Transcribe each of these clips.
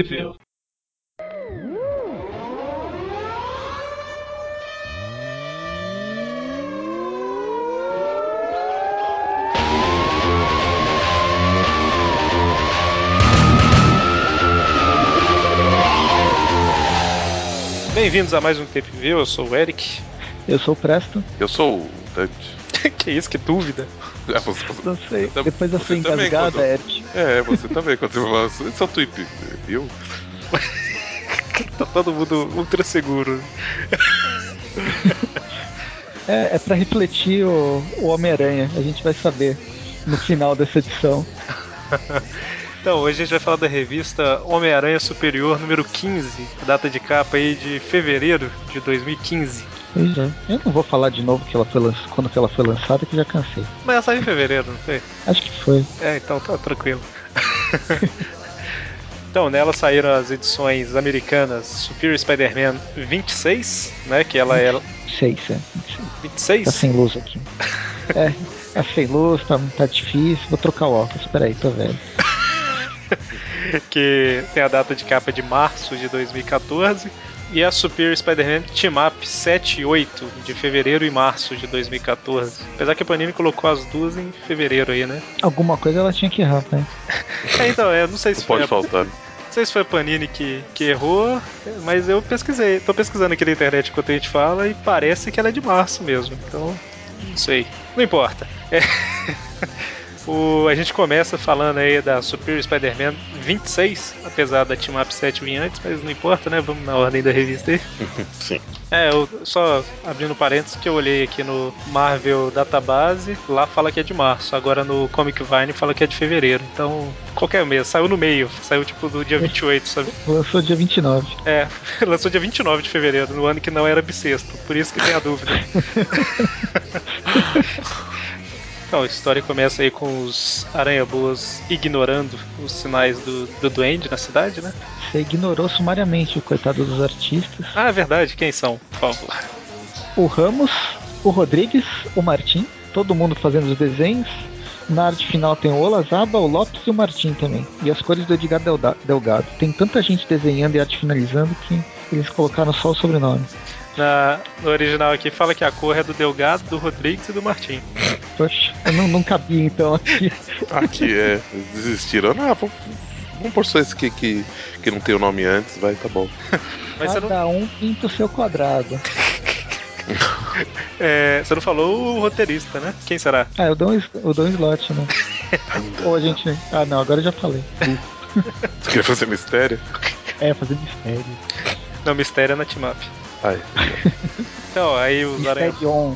View. Bem-vindos a mais um Tape View, eu sou o Eric. Eu sou o Presto. Eu sou o Dante. que isso, que dúvida. É, você, Não sei. Depois da sua engasgada. Eric. É, você também, quando você fala, esse é o Tweep, viu? tá todo mundo ultra seguro. é, é pra refletir o, o Homem-Aranha, a gente vai saber no final dessa edição. Então, hoje a gente vai falar da revista Homem-Aranha Superior número 15, data de capa aí de fevereiro de 2015. Pois é. Eu não vou falar de novo que ela foi lanç... quando que ela foi lançada, que já cansei. Mas ela saiu em fevereiro, não foi? Acho que foi. É, então tá tranquilo. então, nela saíram as edições americanas Superior Spider-Man 26, né? Que ela é. 26, é. 26? Tá sem luz aqui. é, tá sem luz, tá, tá difícil. Vou trocar o óculos, peraí, tô velho. que tem a data de capa de março de 2014 e a Superior Spider-Man Team Up 7 e 8 de fevereiro e março de 2014. Apesar que a Panini colocou as duas em fevereiro aí, né? Alguma coisa ela tinha que errar, né? é, então, é, não sei se não foi. Pode a... faltar. Não sei se foi a Panini que, que errou, mas eu pesquisei. Tô pesquisando aqui na internet enquanto a gente fala e parece que ela é de março mesmo. Então, não sei. Não importa. É. O, a gente começa falando aí da Superior Spider-Man 26, apesar da Team Up 7 vir antes, mas não importa, né? Vamos na ordem da revista aí. Sim. É, eu, só abrindo parênteses que eu olhei aqui no Marvel Database, lá fala que é de março, agora no Comic Vine fala que é de fevereiro. Então, qualquer mês, saiu no meio, saiu tipo do dia 28, sabe? Lançou dia 29. É, lançou dia 29 de fevereiro, no ano que não era bissexto, por isso que tem a dúvida. Então, a história começa aí com os aranha-boas ignorando os sinais do, do duende na cidade, né? Você ignorou sumariamente o coitado dos artistas. Ah, é verdade. Quem são, por favor? O Ramos, o Rodrigues, o Martim, todo mundo fazendo os desenhos. Na arte final tem o Olazaba, o Lopes e o Martim também. E as cores do Edgar Delgado. Tem tanta gente desenhando e arte finalizando que eles colocaram só o sobrenome. Na, no original aqui fala que a cor é do Delgado, do Rodrigues e do Martim. Poxa, eu não, não cabia então aqui. Aqui é. Desistiram. Ah, vamos, vamos por só esse que, que, que não tem o nome antes, vai, tá bom. Mas Cada não... um pinta o seu quadrado. é, você não falou o roteirista, né? Quem será? Ah, eu dou um, eu dou um slot, né? Ou a gente. Ah, não, agora eu já falei. Você queria fazer mistério? É, fazer mistério. Não, mistério é na team up. Ai. então, aí os aranhas. Mysterion.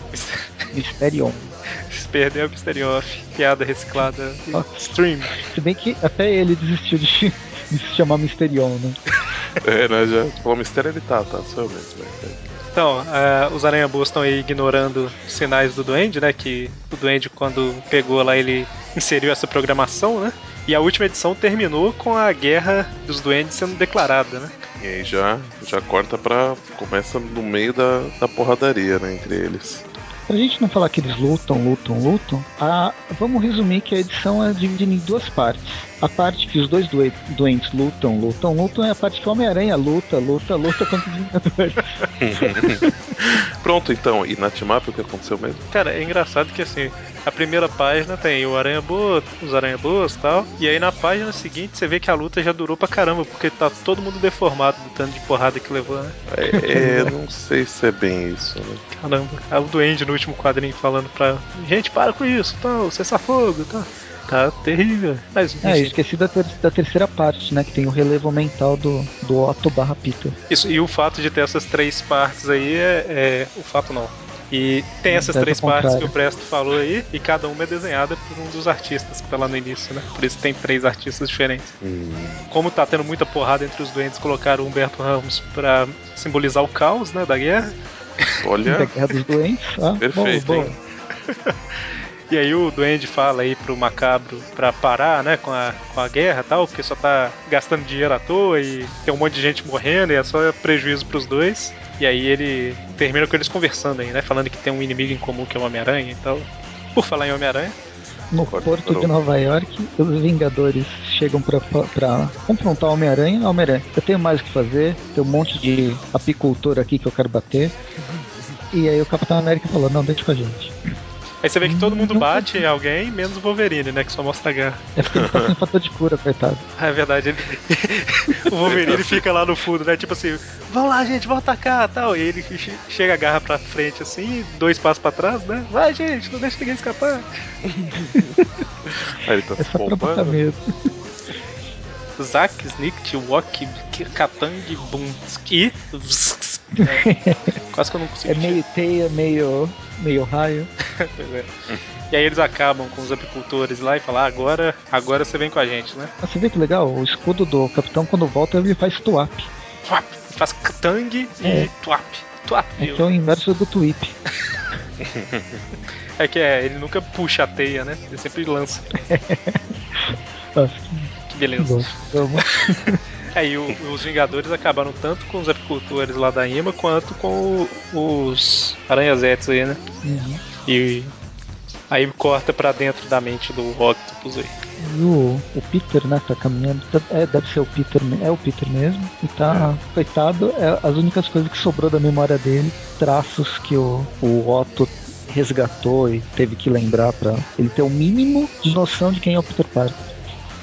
Mysterion. Perdeu o Mysterion Piada reciclada. Stream. Se bem que até ele desistiu de, de se chamar Mysterion, né? é, né? Já. O mistério ele tá, tá, sou eu mesmo. Né? Então, uh, os aranha estão aí ignorando os sinais do Duende, né? Que o Duende, quando pegou lá, ele inseriu essa programação, né? E a última edição terminou com a guerra dos duendes sendo declarada, né? E aí já, já corta pra. começa no meio da, da porradaria, né, entre eles. Pra gente não falar que eles lutam, lutam, lutam, a, vamos resumir que a edição é dividida em duas partes. A parte que os dois doentes lutam, lutam, lutam é a parte que o Homem-Aranha luta, luta, luta contra os Vingadores. Pronto, então. E na Team Up o que aconteceu mesmo? Cara, é engraçado que assim, a primeira página tem o Aranha Boa, os Aranha Boas e tal. E aí na página seguinte você vê que a luta já durou pra caramba, porque tá todo mundo deformado do tanto de porrada que levou, né? É, é não sei se é bem isso, né? Caramba. É o Duende no último quadrinho falando pra. Gente, para com isso, tal, cessa fogo, tal. Tá? Tá terrível. Mas, é, eu esqueci da, ter da, terceira parte, né? Que tem o relevo mental do, do Otto barra Peter. Isso, e o fato de ter essas três partes aí é. é o fato não. E tem essas três partes que o Presto falou aí, e cada uma é desenhada por um dos artistas que tá lá no início, né? Por isso tem três artistas diferentes. Hum. Como tá tendo muita porrada entre os doentes, colocaram o Humberto Ramos pra simbolizar o caos, né? Da guerra. Olha. da guerra dos doentes. Ah, Perfeito. Bom, bom. E aí o Duende fala aí pro Macabro pra parar, né, com a, com a guerra e tal, porque só tá gastando dinheiro à toa e tem um monte de gente morrendo e é só prejuízo pros dois. E aí ele termina com eles conversando aí, né, falando que tem um inimigo em comum que é o Homem-Aranha e tal. Por falar em Homem-Aranha, No porto de Nova York, os Vingadores chegam pra, pra confrontar o Homem-Aranha. Homem-Aranha, eu tenho mais o que fazer, tem um monte de apicultor aqui que eu quero bater. E aí o Capitão América falou, não, deixa com a gente. Aí você vê que todo mundo Não bate em alguém, menos o Wolverine, né? Que só mostra a garra. É porque ele tá sem fator de cura, coitado. É verdade. Ele... o Wolverine fica lá no fundo, né? Tipo assim, vamos lá, gente, vamos atacar tal. E ele che- chega a garra pra frente assim, dois passos pra trás, né? Vai, gente, não deixa ninguém escapar. Aí ele tá É se só Zack, Snick, Wok, Katang, Bunski. É, quase que eu não consegui. É meio teia, meio, meio raio. É. E aí eles acabam com os apicultores lá e falam: ah, agora, agora você vem com a gente, né? Mas você vê que legal, o escudo do capitão quando volta ele faz tuap. Tuap, faz Katang e É. Tuap. Tuap, que é o inverso do tweep. É que é, ele nunca puxa a teia, né? Ele sempre lança. Nossa, Que beleza. Vamos. Aí o- os Vingadores acabaram tanto com os apicultores lá da IMA quanto com o- os aranhazetes aí, né? Uhum. E aí corta pra dentro da mente do Octopus aí. E o, o Peter, né, tá caminhando. tá- É, deve ser o Peter, é o Peter mesmo. E tá, coitado, é as únicas coisas que sobrou da memória dele, traços que o, o Otto resgatou e teve que lembrar pra ele ter o mínimo de noção de quem é o Peter Parker.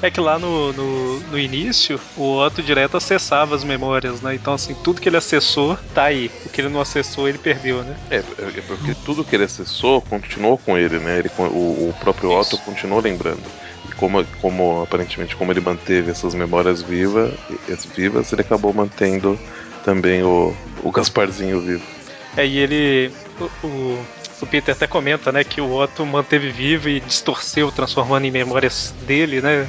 É que lá no, no, no início, o Otto direto acessava as memórias, né? Então, assim, tudo que ele acessou tá aí. O que ele não acessou, ele perdeu, né? É, é porque tudo que ele acessou continuou com ele, né? Ele, o, o próprio Isso. Otto continuou lembrando. E como, como aparentemente como ele manteve essas memórias viva, as vivas, ele acabou mantendo também o, o Gasparzinho vivo. É, e ele. O, o, o Peter até comenta, né, que o Otto manteve vivo e distorceu, transformando em memórias dele, né?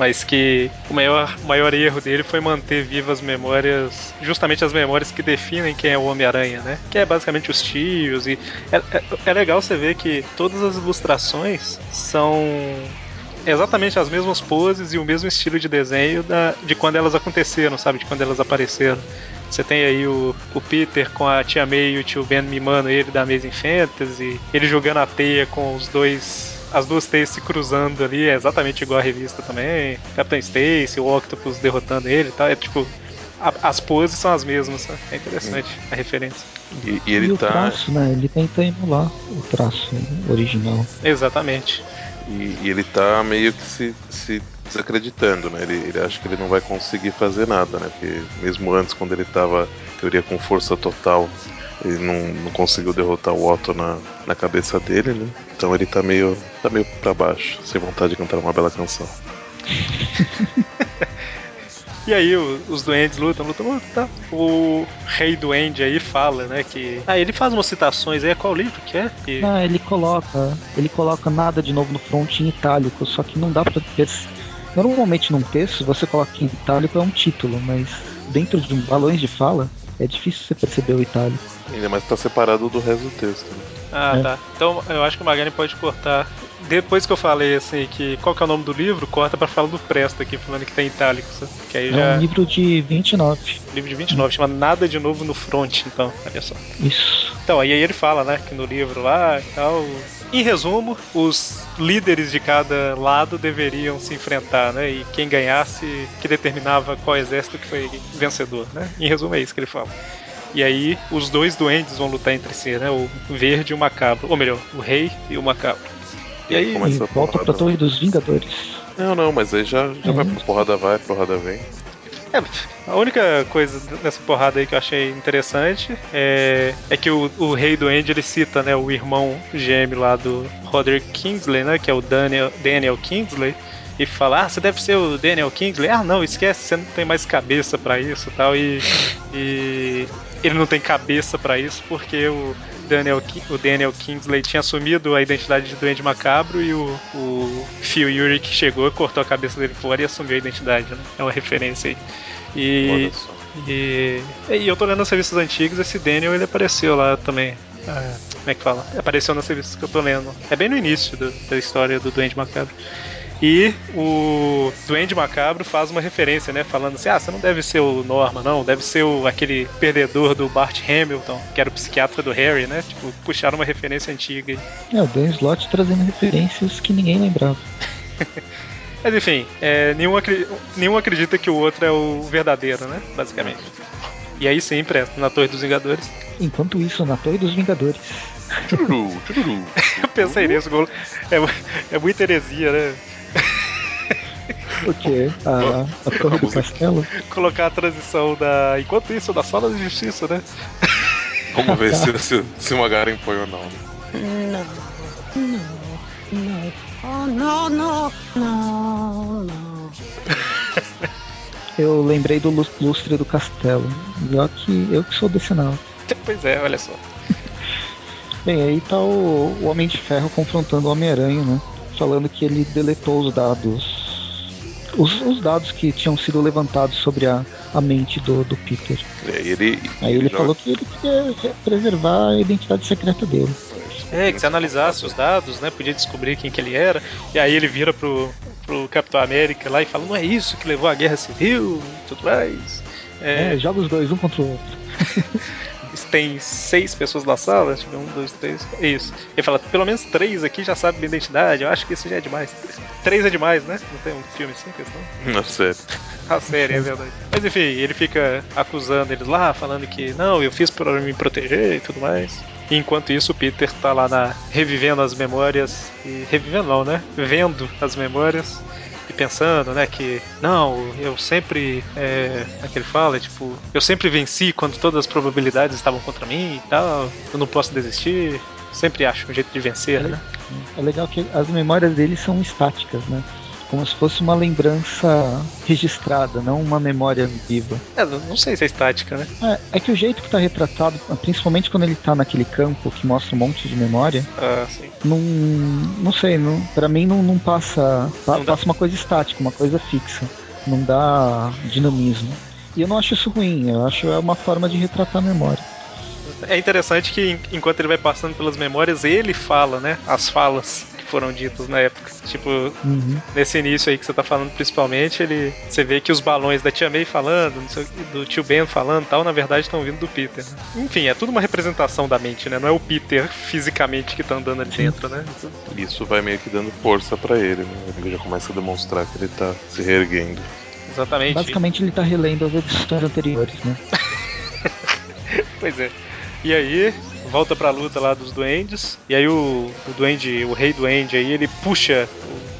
Mas que o maior, maior erro dele foi manter vivas as memórias, justamente as memórias que definem quem é o Homem-Aranha, né? Que é basicamente os tios. E é, é, é legal você ver que todas as ilustrações são exatamente as mesmas poses e o mesmo estilo de desenho da, de quando elas aconteceram, sabe? De quando elas apareceram. Você tem aí o, o Peter com a tia May e o tio Ben mimando ele da Amazing Fantasy, ele jogando a teia com os dois. As duas teias se cruzando ali, é exatamente igual a revista também. Capitão Stacy, o Octopus derrotando ele e tal. É tipo. a- as poses são as mesmas, sabe? É interessante a referência. E, e ele e o tá. traço, né? Ele tenta emular o traço original. Exatamente. E, e ele tá meio que se, se desacreditando, né? Ele, ele acha que ele não vai conseguir fazer nada, né? Porque mesmo antes, quando ele tava, teoria, com força total, ele não, não conseguiu derrotar o Otto na, na cabeça dele, né? Então ele tá meio, tá meio pra baixo, sem vontade de cantar uma bela canção. E aí os duendes lutam, lutam, lutam, tá? O rei duende aí fala, né, que... Ah, ele faz umas citações aí, qual livro que é? Que... Não, ele coloca, ele coloca nada de novo no front em itálico, só que não dá pra ter. Normalmente num texto você coloca em itálico é um título, mas dentro de um balões de fala é difícil você perceber o itálico. Ainda mais tá separado do resto do texto, né? Ah, É. tá. Então eu acho que o Magani pode cortar. Depois que eu falei assim, que qual que é o nome do livro, corta pra falar do Presto aqui, falando que tem itálico, sabe? Que aí É já. um livro de 29. livro de 29, chama Nada de Novo no Front, então, olha só. Isso. Então, aí ele fala, né, que no livro lá e tal. Em resumo, os líderes de cada lado deveriam se enfrentar, né? E quem ganhasse, que determinava qual exército que foi vencedor, né? Em resumo, é isso que ele fala. E aí, os dois duendes vão lutar entre si, né? O verde e o macabro. Ou melhor, o rei e o macabro. E aí, e a volta pra Torre dos Vingadores. Não, não, mas aí já, já É. vai pro porrada vai, porrada vem. É, a única coisa nessa porrada aí que eu achei interessante é, é que o, o rei do End ele cita né, o irmão gêmeo lá do Roderick Kingsley, né, que é o Daniel, Daniel Kingsley, e fala: Ah, você deve ser o Daniel Kingsley. Ah, não, esquece, você não tem mais cabeça pra isso e tal. E, e ele não tem cabeça pra isso porque o Daniel, o Daniel Kingsley tinha assumido a identidade de Duende Macabro e o, o Phil Urich chegou, cortou a cabeça dele fora e assumiu a identidade, né? É uma referência aí. E, e, e eu tô lendo as revistas antigas, esse Daniel ele apareceu lá também. Ah, como é que fala? Apareceu nas revistas que eu tô lendo. É bem no início do- da história do Duende Macabro. E o Duende Macabro faz uma referência, né? Falando assim: ah, você não deve ser o Norma, não, deve ser o, aquele perdedor do Bart Hamilton, que era o psiquiatra do Harry, né? Tipo, puxaram uma referência antiga. É, o Dan Slott trazendo referências que ninguém lembrava. Mas enfim, é, nenhum, nenhum acredita que o outro é o verdadeiro, né? Basicamente. E aí sim, presta na Torre dos Vingadores. Enquanto isso, na Torre dos Vingadores. Chururu, chururu. Eu pensei nisso, é, é muita heresia, né? O quê? A, a Torre do Castelo? Colocar a transição da. Enquanto isso, da Sala de Justiça, né? Vamos ver se, se, se o Magaren põe ou não. Não, não, não. Oh, não, não, não, não. Eu lembrei do lustre do castelo. Já que eu que sou desse não. Pois é, olha só. Bem, aí tá o, o Homem de Ferro confrontando o Homem-Aranha, né? Falando que ele deletou os dados. Os, os, dados que tinham sido levantados sobre a, a mente do, do Peter. É, ele, aí ele, ele falou que ele queria preservar a identidade secreta dele. É, que se analisasse os dados, né? Podia descobrir quem que ele era. E aí ele vira pro, pro Capitão América lá e fala: não é isso que levou à guerra civil e tudo mais. É, é joga os dois, um contra o outro. tem seis pessoas na sala, tipo, um, dois, três, isso. Ele fala, pelo menos três aqui já sabem minha identidade, eu acho que isso já é demais. Três é demais, né? Não tem um filme assim, questão? Na série. A série, é verdade. Mas enfim, ele fica acusando eles lá, falando que não, eu fiz para me proteger e tudo mais. E enquanto isso, o Peter tá lá na, revivendo as memórias. E, revivendo não, né? Vendo as memórias e pensando, né, que não, eu sempre, é, é que ele fala, tipo, eu sempre venci quando todas as probabilidades estavam contra mim e tal, eu não posso desistir, sempre acho um jeito de vencer, é, né? É legal que as memórias dele são estáticas, né? Como se fosse uma lembrança registrada, não uma memória viva. É, não sei se é estática, né? É, é que o jeito que está retratado, principalmente quando ele está naquele campo que mostra um monte de memória, ah, não, não sei, não, para mim não, não passa, não passa uma coisa estática, uma coisa fixa, não dá dinamismo. E eu não acho isso ruim, eu acho é uma forma de retratar a memória. É interessante que enquanto ele vai passando pelas memórias, ele fala, né? As falas foram ditas na época. Tipo, uhum. nesse início aí que você tá falando principalmente, ele. Você vê que os balões da tia May falando, sei, do tio Ben falando tal, na verdade estão vindo do Peter. Né? Enfim, é tudo uma representação da mente, né? Não é o Peter fisicamente que tá andando ali dentro, né? Isso vai meio que dando força para ele, né? Ele já começa a demonstrar que ele tá se reerguendo. Exatamente. Basicamente ele tá relendo as edições anteriores, né? pois é. E aí, volta pra luta lá dos duendes. E aí o, o duende, o rei duende aí, ele puxa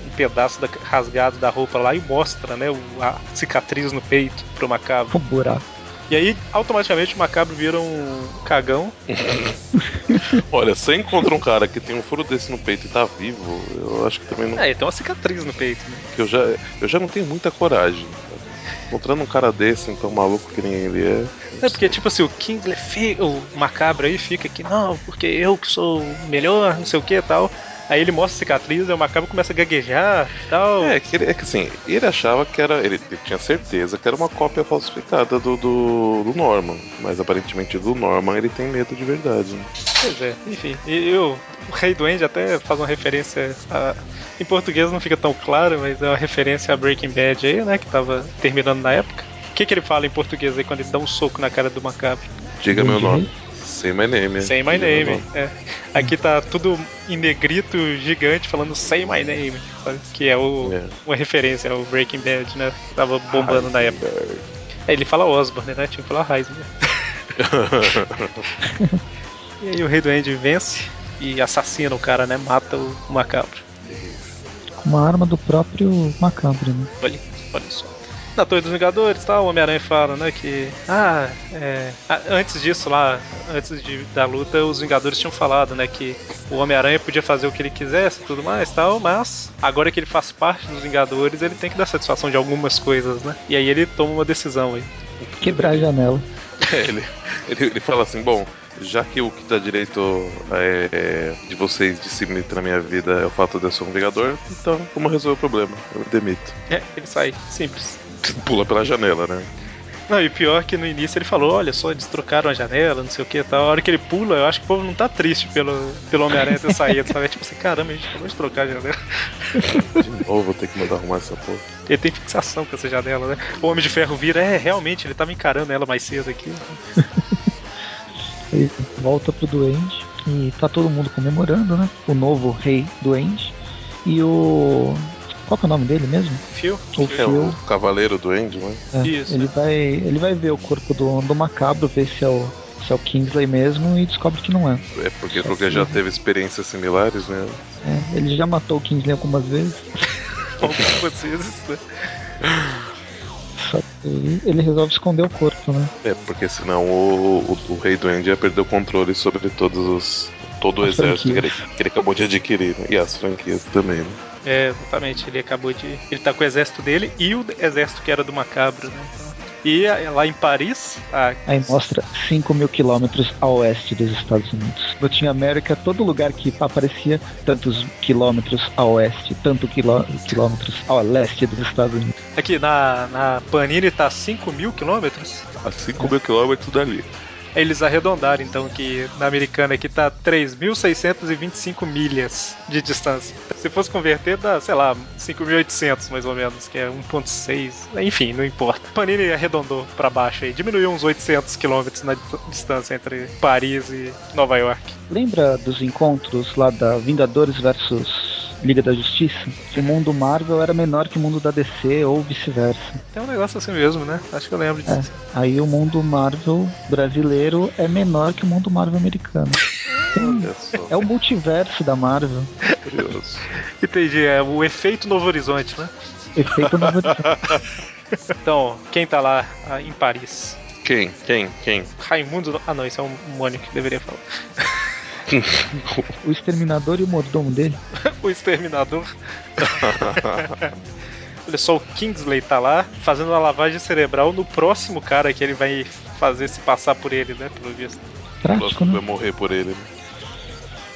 um pedaço da, rasgado da roupa lá e mostra, né, a cicatriz no peito pro macabro. Um buraco. E aí, automaticamente, o macabro vira um cagão. Olha, você encontra um cara que tem um furo desse no peito e tá vivo, eu acho que também não. É, ele tem uma cicatriz no peito, né? Que eu já, eu já não tenho muita coragem. Encontrando um cara desse, então maluco que nem ele é. É porque, tipo assim, o fica, o macabro aí fica aqui, não, porque eu que sou melhor, não sei o que e tal. Aí ele mostra a cicatriz, e o macabro começa a gaguejar e tal. É, que, ele, é que assim, ele achava que era. Ele, ele, tinha certeza que era uma cópia falsificada do, do, do, Norman. Mas aparentemente do Norman ele tem medo de verdade. Né? Pois é, enfim. E eu, o Rei Duende até faz uma referência a. Em português não fica tão claro, mas é uma referência a Breaking Bad aí, né? Que tava terminando na época. O que, que ele fala em português aí quando ele dá um soco na cara do macabro? Diga meu nome. Say my name. Say my name. É. Aqui tá tudo em negrito gigante falando Say my name. Que é o, é. uma referência ao Breaking Bad, né? Que tava bombando Heisenberg. na época. É, ele fala Osborne, né? Tinha que falar Heisenberg. e aí o Rei do End vence e assassina o cara, né? Mata o macabro. Com uma arma do próprio macabro, né? Olha, olha só na Torre dos Vingadores, tal, o Homem-Aranha fala, né, que ah, é, antes disso lá, antes de, da luta, os Vingadores tinham falado, né, que o Homem-Aranha podia fazer o que ele quisesse, e tudo mais, tal, mas agora que ele faz parte dos Vingadores, ele tem que dar satisfação de algumas coisas, né? E aí ele toma uma decisão aí. Quebrar a janela. É, ele, ele, ele fala assim, bom, já que o que dá direito é, de vocês de se meter na minha vida é o fato de eu ser um Vingador, então como resolver o problema? Eu demito. É, ele sai, simples. Pula pela janela, né? Não, e pior que no início ele falou, olha só, eles trocaram a janela, não sei o que tal. A hora que ele pula, eu acho que o povo não tá triste pelo, pelo Homem-Aranha ter saído, sabe? É tipo assim, caramba, a gente acabou de trocar a janela. De novo, vou ter que mandar arrumar essa porra. Ele tem fixação com essa janela, né? O Homem de Ferro vira, é, realmente, ele tava encarando ela mais cedo aqui. Ele volta pro Duende e tá todo mundo comemorando, né? O novo rei Duende. E o. Qual que é o nome dele mesmo? Fio? O É Phil. o Cavaleiro do End, né? É, Isso, ele é. vai ele vai ver o corpo do, do macabro, ver se é o se é o Kingsley mesmo e descobre que não é. É porque porque já teve experiências similares, né? É, ele já matou o Kingsley algumas vezes, Algumas vezes, né? só que ele resolve esconder o corpo, né? É, porque senão o, o, o Rei do End ia perder o controle sobre todos os. todo o As exército que ele, que ele acabou de adquirir, né? E as franquias também, né? É, exatamente. Ele acabou de. Ele tá com o exército dele e o exército que era do Macabro, né? E a- lá em Paris, a... Aí mostra 5 mil quilômetros a oeste dos Estados Unidos. No Team América, todo lugar que aparecia tantos quilômetros a oeste, tanto quilô, quilômetros a leste dos Estados Unidos. aqui na, na Panini tá 5 mil quilômetros. A 5 mil quilômetros dali. Eles arredondaram, então, que na americana aqui tá 3.625 milhas de distância. Se fosse converter, dá, sei lá, 5.800 mais ou menos, que é 1.6. Enfim, não importa. Panini arredondou pra baixo aí, diminuiu uns 800 quilômetros na distância entre Paris e Nova York. Lembra dos encontros lá da Vingadores versus Liga da Justiça? Que o mundo Marvel era menor que o mundo da DC ou vice-versa. Tem um negócio assim mesmo, né? Acho que eu lembro É. disso. Aí o mundo Marvel brasileiro é menor que o mundo Marvel americano. É o multiverso da Marvel. curioso. Entendi, é o efeito Novo Horizonte, né? Efeito Novo Horizonte. Então, quem tá lá ah, em Paris? Quem? Quem? Quem? Raimundo. Ah, não, isso é um Mônio que deveria falar. O Exterminador e o mordomo dele. o Exterminador. Olha só, o Kingsley tá lá fazendo uma lavagem cerebral no próximo cara que ele vai fazer se passar por ele, né? Pelo visto. O Prático, próximo vai né? morrer por ele, né?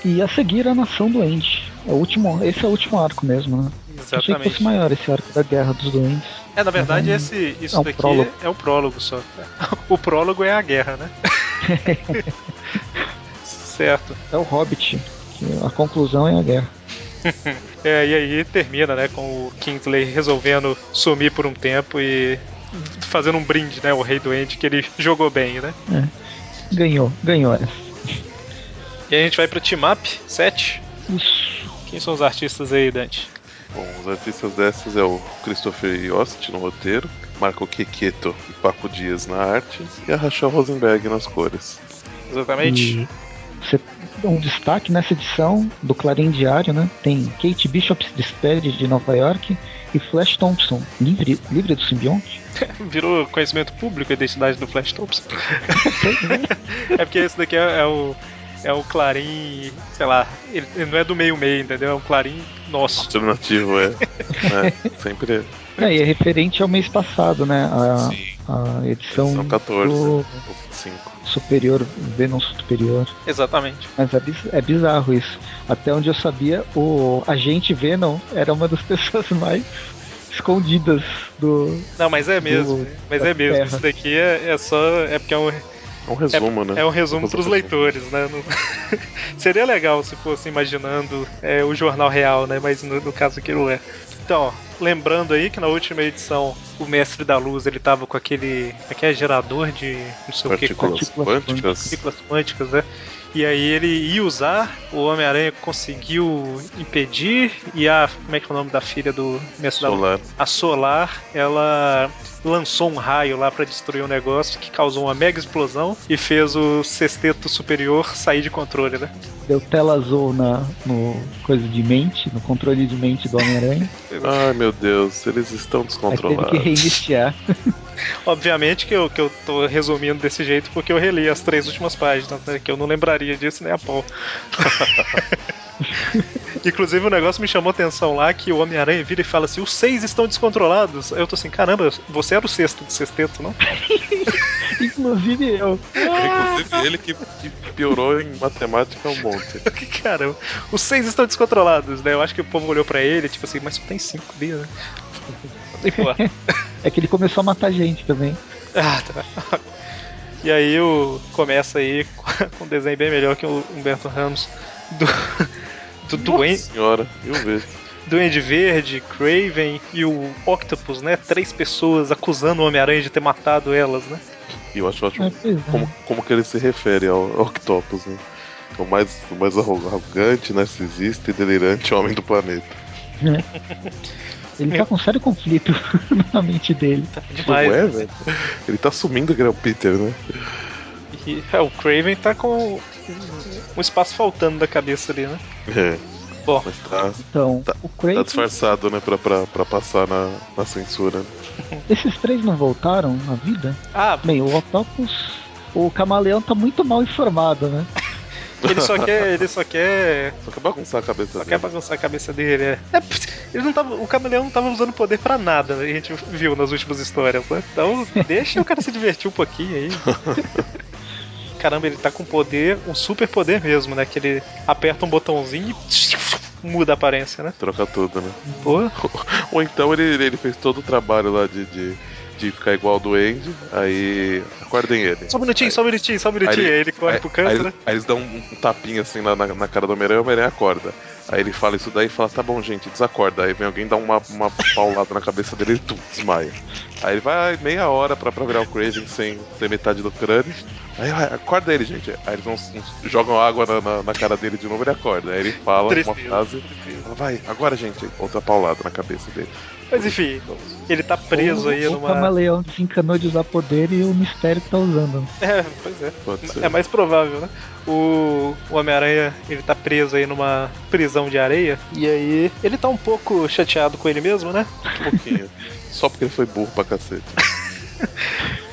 E a seguir a Nação Doente. É o último, esse é o último arco mesmo, né? Achei que Exatamente. fosse maior esse arco da Guerra dos Doentes. É, na verdade, Uhum. esse, isso É um daqui prólogo. é o prólogo só. O prólogo é a guerra, né? certo. É o Hobbit. Que a conclusão é a guerra. É, e aí termina, né, com o Kingsley resolvendo sumir por um tempo e fazendo um brinde, né, o Rei Doente, que ele jogou bem, né? Ganhou, ganhou essa. E aí a gente vai pro Team Up 7. Isso. Quem são os artistas aí, Dante? Bom, os artistas dessas é o Christopher Yost no roteiro, Marco Quequeto e Paco Dias na arte e a Rachel Rosenberg nas cores. Exatamente. E você um destaque nessa edição do Clarim Diário, né? Tem Kate Bishop despede de Nova York e Flash Thompson, livre, livre do simbionte. Virou conhecimento público a identidade do Flash Thompson. é porque esse daqui é, é o. É o Clarim, sei lá, ele, ele não é do meio-meio, entendeu? É um Clarim nosso. Alternativo é, é sempre é. É, e é referente ao mês passado, né? A, Sim, a edição são 14 do ou 25. Superior, Venom Superior. Exatamente. Mas é, biz- é bizarro isso. Até onde eu sabia, o agente Venom era uma das pessoas mais escondidas do. Não, mas é mesmo. Do- mas é mesmo. Terra. Isso daqui é, é só. É porque é um, É um resumo, né? é um resumo pros resumo. leitores, né? Não- Seria legal se fosse imaginando é, o jornal real, né? Mas no, no caso aqui não é. Então, ó, lembrando aí que na última edição o Mestre da Luz ele tava com aquele. Aquele gerador de. não sei o que, Partículas partículas quânticas. partículas quânticas, né? E aí ele ia usar, o Homem-Aranha conseguiu impedir, e a. Como é que é o nome da filha do Mestre da? Solar. A Solar, ela lançou um raio lá pra destruir o negócio que causou uma mega explosão e fez o sexteto superior sair de controle, né? Deu tela azul na, no coisa de mente, no controle de mente do Homem-Aranha. Ai meu Deus, eles estão Aí teve descontrolados. que reiniciar. Obviamente que eu, que eu tô resumindo desse jeito porque eu reli as três últimas páginas, né? Que eu não lembraria disso nem a pau. Inclusive o negócio me chamou atenção lá que o Homem-Aranha vira e fala assim: os seis estão descontrolados. Aí Eu tô assim, caramba, você era o sexto do sexteto, não? Inclusive eu. Inclusive ele que, que piorou em matemática um monte. Caramba, os seis estão descontrolados, né? Eu acho que o povo olhou pra ele, tipo assim, mas só tem cinco dias, né? E, pô, É que ele começou a matar gente também. Ah, tá. E aí o, começa aí com um desenho bem melhor que o Humberto Ramos do, do Duende, Senhora, mil vezes. Duende Verde, Craven e o Octopus, né? Três pessoas acusando o Homem-Aranha de ter matado elas, né? E eu acho ótimo É, é. como, como que ele se refere ao, ao Octopus, né? É o mais, o mais arro- arrogante, narcisista e delirante homem do planeta. Ele tá com um sério conflito na mente dele. Tá Não demais. é, né? velho? Ele tá assumindo que ele é o Peter, né? E, é, o Craven tá com um espaço faltando da cabeça ali, né? É, Bom, mas tá, Então, Tá- o tá Craven, disfarçado, né? Pra, pra, pra passar na, na censura. esses três não voltaram na vida? ah, Bem, o Octopus, o Camaleão tá muito mal informado, né? ele só quer. Ele só quer. Só que bagunçar a cabeça Só dele. quer bagunçar a cabeça dele, é. É, ele não tava, o camaleão não tava usando poder pra nada, né? a gente viu nas últimas histórias, né? Então, deixa o cara se divertir um pouquinho aí. Caramba, ele tá com poder, um super poder mesmo, né? Que ele aperta um botãozinho e muda a aparência, né? Troca tudo, né? Pô, Ou então ele, ele fez todo o trabalho lá de, de, de ficar igual do Andy, aí acordem ele. só um minutinho, só um minutinho, só um minutinho. Aí ele corre aí- pro canto, aí, né? aí eles dão um, um tapinha assim na, na, na cara do Homem-Aranha e o Homem-Aranha acorda. Aí ele fala isso daí e fala, tá bom, gente, desacorda. Aí vem alguém dar uma, uma paulada na cabeça dele e tum, desmaia. Aí ele vai meia hora pra, pra virar o Craven sem, sem metade do crânio. Aí vai, acorda ele, gente. Aí eles vão, jogam água na, na, na cara dele de novo e ele acorda. Aí ele fala uma Tristeza, frase, tristeza. fala, vai, agora, gente. Outra paulada na cabeça dele. Mas enfim, ele tá preso o, aí o numa. Camaleão desencanou de usar poder e o mistério que tá usando. né? É, pois é. É mais provável, né? O, o Homem-Aranha, ele tá preso aí numa prisão de areia. E aí, ele tá um pouco chateado com ele mesmo, né? Um pouquinho. Só porque ele foi burro pra cacete.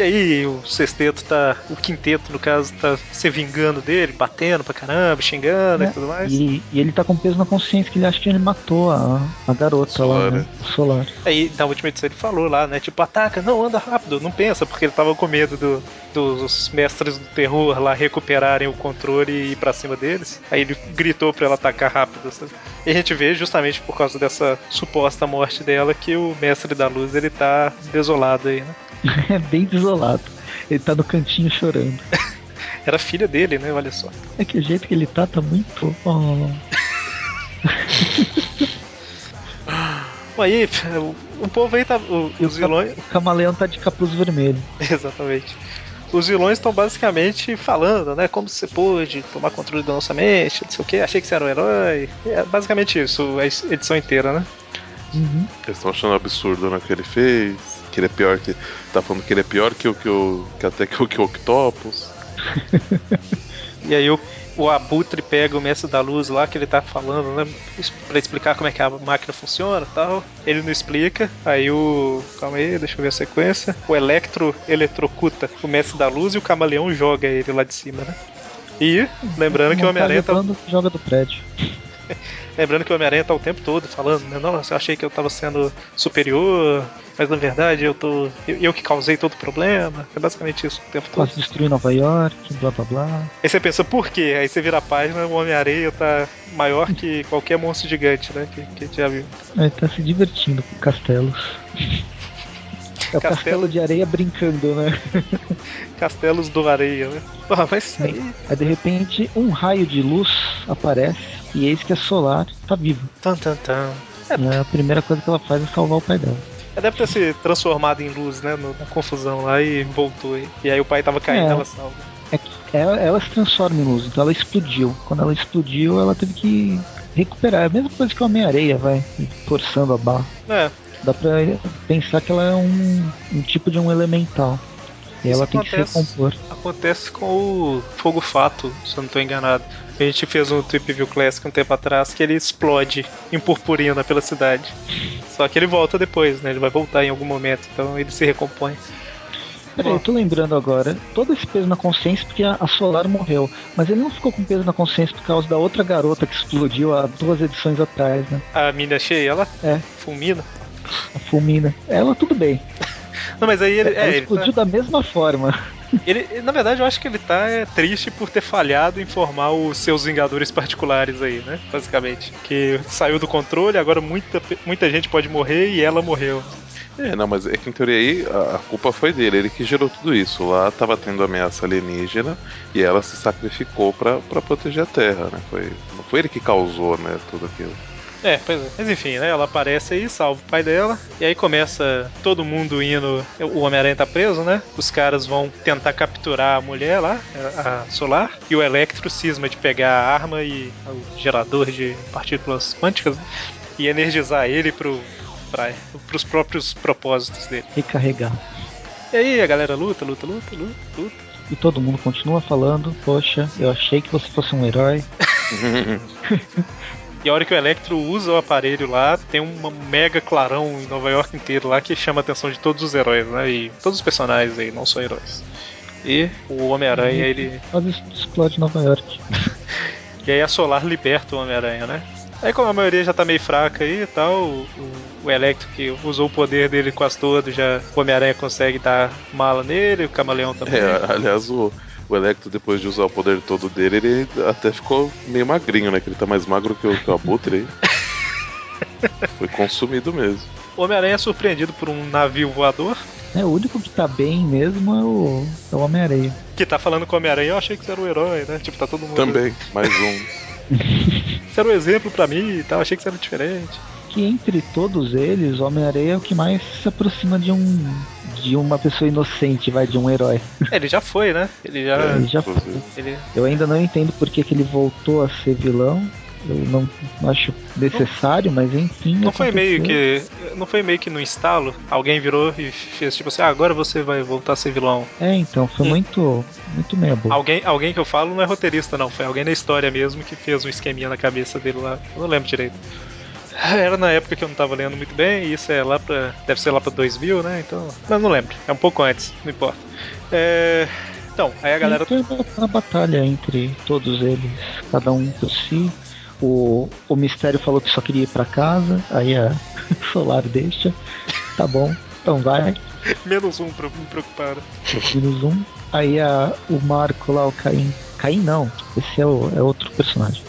E aí, o sexteto tá. O quinteto, no caso, tá se vingando dele, batendo pra caramba, xingando e É, tudo mais. E, e ele tá com peso na consciência que ele acha que ele matou a, a garota Solar, lá, né? né? O Solar. Aí, na última edição, ele falou lá, né? Tipo, ataca, não, anda rápido, não pensa, porque ele tava com medo do- dos mestres do terror lá recuperarem o controle e ir pra cima deles. Aí ele gritou pra ela atacar rápido, sabe? E a gente vê, justamente por causa dessa suposta morte dela, que o mestre da luz, ele tá desolado aí, né? É bem desolado. Ele tá no cantinho chorando. Era filha dele, né? Olha só. É que o jeito que ele tá tá muito. Oh. Bom, aí, o, povo aí tá. o- o os vilões. O camaleão tá de capuz vermelho. Exatamente. Os vilões estão basicamente falando, né? Como você pôde tomar controle da nossa mente, não sei o que, achei que você era um herói. É basicamente isso, a edição inteira, né? Uhum. Eles estão achando absurdo né, o que ele fez. Que ele é pior que. Tá falando que ele é pior que o que, o, que até que o que o Octopus. E aí o, o Abutre pega o mestre da luz lá que ele tá falando, né? Pra explicar como é que a máquina funciona e tal. Ele não explica. Aí o. Calma aí, deixa eu ver a sequência. O Electro eletrocuta o mestre da luz e o camaleão joga ele lá de cima, né? E lembrando que o Homem-Aranha tá, levando, joga do prédio. lembrando que o Homem-Aranha tá o tempo todo falando, né? Nossa, eu achei que eu tava sendo superior, mas na verdade eu tô. Eu, eu que causei todo o problema. É basicamente isso o tempo todo. Quase destruir Nova York, blá blá blá. Aí você pensa, por quê? Aí você vira a página, o Homem-Areia tá maior que qualquer monstro gigante, né? Que, que a gente já viu. Ele tá se divertindo com castelos. É o Castelo. castelo de areia brincando, né? Castelos do Areia, né? Porra, mas aí. Aí de repente um raio de luz aparece e eis que a Solar tá viva. Tan, tan, tan. E a primeira coisa que ela faz é salvar o pai dela. Ela deve ter se transformado em luz, né? no- na confusão lá e voltou. aí. E aí o pai tava caindo, É. ela salva. É que ela, ela se transforma em luz, então ela explodiu. Quando ela explodiu, ela teve que recuperar. É a mesma coisa que o Homem-Areia, vai, forçando a barra. É, Dá pra pensar que ela é um, um tipo de um elemental. E Isso ela tem que acontece. se recompor. acontece com o Fogo Fato, se eu não tô enganado. A gente fez um Trip View Classic um tempo atrás que ele explode em purpurina pela cidade. Só que ele volta depois, né? Ele vai voltar em algum momento, então ele se recompõe. Peraí, eu tô lembrando agora, todo esse peso na consciência porque a, a Solar morreu. Mas ele não ficou com peso na consciência por causa da outra garota que explodiu há duas edições atrás, né? A mina cheia, ela É. fulmina. A Fulmina. Ela tudo bem. Não, mas aí ele, ela é, ele, tá- explodiu da mesma forma. ele- na verdade, eu acho que ele tá é, triste por ter falhado em formar os seus Vingadores particulares aí, né? Basicamente. Que saiu do controle, agora muita, muita gente pode morrer e ela morreu. É, não, mas é que em teoria aí a, culpa foi dele, ele que gerou tudo isso. Lá tava tendo ameaça alienígena e ela se sacrificou pra, pra proteger a Terra, né? Foi, não foi ele que causou, né, tudo aquilo. É, pois é. Mas enfim, né? Ela aparece aí, salva o pai dela. E aí começa todo mundo indo. O Homem-Aranha tá preso, né? Os caras vão tentar capturar a mulher lá, a Solar. E o Electro cisma de pegar a arma e o gerador de partículas quânticas né? e energizar ele pro, pra, pros próprios propósitos dele. Recarregar. E aí a galera luta, luta, luta, luta, luta. E todo mundo continua falando, poxa, eu achei que você fosse um herói. E a hora que o Electro usa o aparelho lá, tem um mega clarão em Nova York inteiro lá que chama a atenção de todos os heróis, né? E todos os personagens aí, não só heróis. E o Homem-Aranha, ele. Quase explode Nova York. E aí a Solar liberta o Homem-Aranha, né? Aí como a maioria já tá meio fraca aí e tal, o, o Electro que usou o poder dele quase todo, já o Homem-Aranha consegue dar mala nele, o Camaleão também. É, aliás, o, o Electro, depois de usar o poder todo dele, ele até ficou meio magrinho, né? Que ele tá mais magro que o, que o Abutre aí. Foi consumido mesmo. O Homem-Aranha é surpreendido por um navio voador. É, o único que tá bem mesmo é o, é o Homem-Aranha. Que tá falando com o Homem-Aranha, eu achei que você era o herói, né? Tipo, tá todo mundo. Também, mais um. Você era um exemplo pra mim e tal, achei que você era diferente. Que entre todos eles, o Homem-Aranha é o que mais se aproxima de um. de uma pessoa inocente, vai, de um herói. É, ele já foi, né? Ele já. Ele já inclusive. Ele... Eu ainda não entendo por que, que ele voltou a ser vilão. Eu não acho necessário, mas enfim. Não foi meio aconteceu. que. Não foi meio que no instalo, alguém virou e fez tipo assim, ah, agora você vai voltar a ser vilão. É, então, foi Hum. muito. muito meia boca. Alguém, alguém que eu falo não é roteirista, não. Foi alguém na história mesmo que fez um esqueminha na cabeça dele lá. Eu não lembro direito. Era na época que eu não tava lendo muito bem, e isso é lá pra. Deve ser lá pra 2000, né? Então. Mas não lembro. É um pouco antes, não importa. É. Então, aí a galera. E foi uma- batalha entre todos eles, cada um por si. O, o Mistério falou que só queria ir pra casa, aí a Solar deixa. Tá bom, então vai, Menos um pra me preocupar. menos um. Aí a, o Marco lá, o Caim. Caim não, esse é, o, é outro personagem.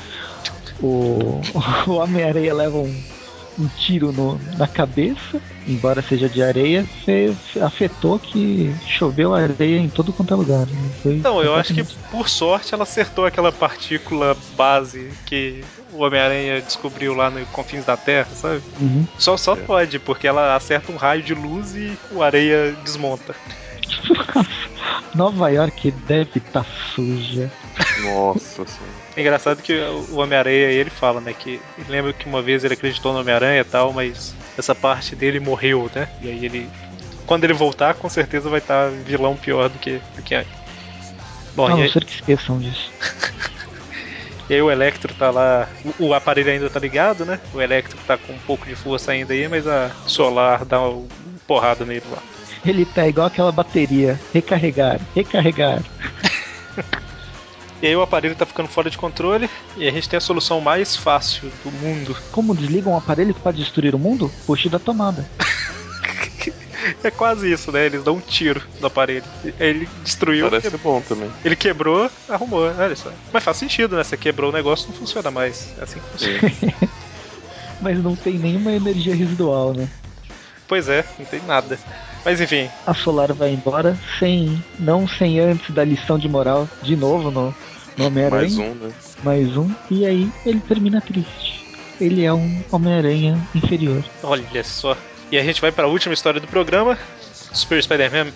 O, o Homem-Aranha leva um, um tiro no, na cabeça, embora seja de areia, fe- afetou que choveu areia em todo quanto é lugar. né? Foi Então, eu acho que por sorte ela acertou aquela partícula base que o Homem-Aranha descobriu lá no confins da Terra, sabe? Uhum. Só, só pode, porque ela acerta um raio de luz e o areia desmonta. Nova York deve estar suja. Nossa senhora. É engraçado que o Homem-Aranha ele fala, né? Que ele lembra que uma vez ele acreditou no Homem-Aranha e tal, mas essa parte dele morreu, né? E aí ele. Quando ele voltar, com certeza vai estar vilão pior do que, do que antes. Bom, a e não aí, ser que esqueçam disso. e aí o Electro tá lá. O, o aparelho ainda tá ligado, né? O Electro tá com um pouco de força ainda aí, mas a Solar dá uma porrada nele lá. Ele tá igual aquela bateria. Recarregar, recarregar. E aí o aparelho tá ficando fora de controle e a gente tem a solução mais fácil do mundo. Como desligam um aparelho que pode destruir o mundo? Puxe da tomada. É quase isso, né? Eles dão um tiro no aparelho. Ele destruiu, Parece bom também. ele quebrou, arrumou. Olha só. Mas faz sentido, né? Você quebrou o negócio, não funciona mais. É assim que funciona. Mas não tem nenhuma energia residual, né? pois é, não tem nada. Mas enfim, A Solar vai embora sem. Não sem antes da lição de moral de novo no, no Homem-Aranha. Mais um, né? Mais um. E aí ele termina triste. Ele é um Homem-Aranha inferior. olha só. E a gente vai pra última história do programa: Super Spider-Man